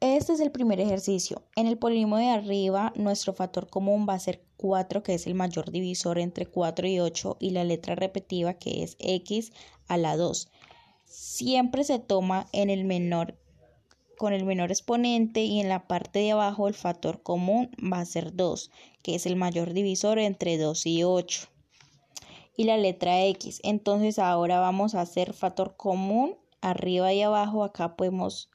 Este es el primer ejercicio. En el polinomio de arriba, nuestro factor común va a ser 4, que es el mayor divisor entre 4 y 8, y la letra repetida, que es x a la 2. Siempre se toma en el menor con el menor exponente y en la parte de abajo el factor común va a ser 2, que es el mayor divisor entre 2 y 8. Y la letra x. Entonces ahora vamos a hacer factor común arriba y abajo. Acá podemos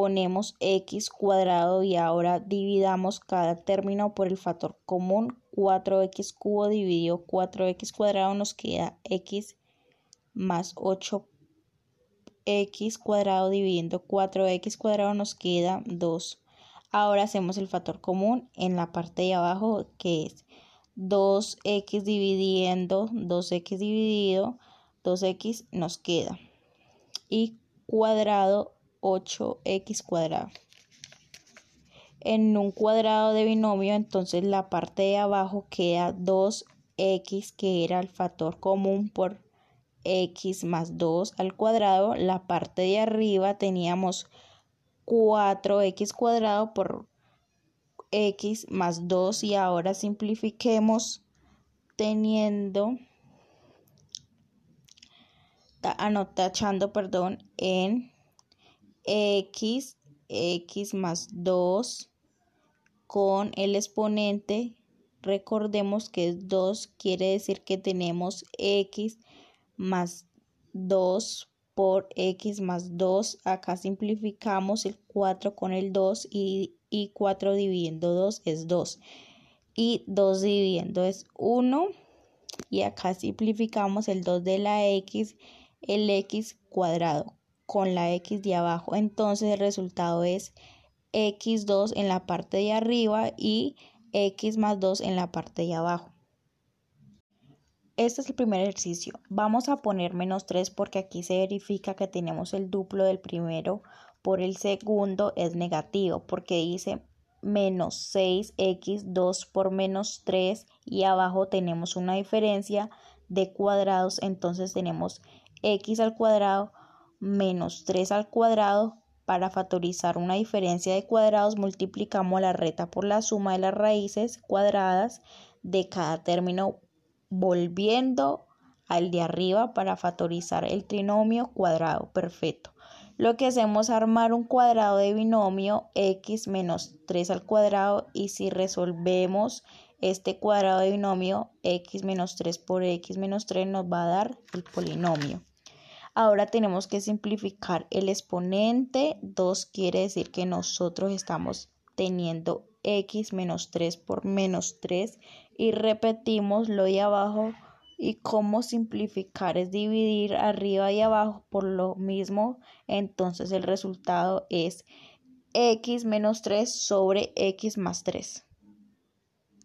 ponemos x cuadrado y ahora dividamos cada término por el factor común 4x cubo dividido 4x cuadrado nos queda x más 8x cuadrado dividiendo 4x cuadrado nos queda 2. Ahora hacemos el factor común en la parte de abajo que es 2x dividiendo 2x dividido 2x nos queda y cuadrado 8x cuadrado. En un cuadrado de binomio, entonces la parte de abajo queda 2x, que era el factor común por x más 2 al cuadrado. La parte de arriba teníamos 4x cuadrado por x más 2 y ahora simplifiquemos teniendo anotando perdón en x, x más 2 con el exponente. Recordemos que es 2, quiere decir que tenemos x más 2 por x más 2. Acá simplificamos el 4 con el 2 y, y 4 dividiendo 2 es 2. Y 2 dividiendo es 1. Y acá simplificamos el 2 de la x, el x cuadrado con la x de abajo. Entonces el resultado es x2 en la parte de arriba y x más 2 en la parte de abajo. Este es el primer ejercicio. Vamos a poner menos 3 porque aquí se verifica que tenemos el duplo del primero por el segundo es negativo porque dice menos 6x2 por menos 3 y abajo tenemos una diferencia de cuadrados entonces tenemos x al cuadrado menos 3 al cuadrado. Para factorizar una diferencia de cuadrados multiplicamos la reta por la suma de las raíces cuadradas de cada término volviendo al de arriba para factorizar el trinomio cuadrado perfecto. Lo que hacemos es armar un cuadrado de binomio x menos 3 al cuadrado y si resolvemos este cuadrado de binomio x menos 3 por x menos 3 nos va a dar el polinomio. Ahora tenemos que simplificar el exponente. 2 quiere decir que nosotros estamos teniendo x menos 3 por menos 3 y repetimos lo de abajo. Y cómo simplificar es dividir arriba y abajo por lo mismo. Entonces el resultado es x menos 3 sobre x más 3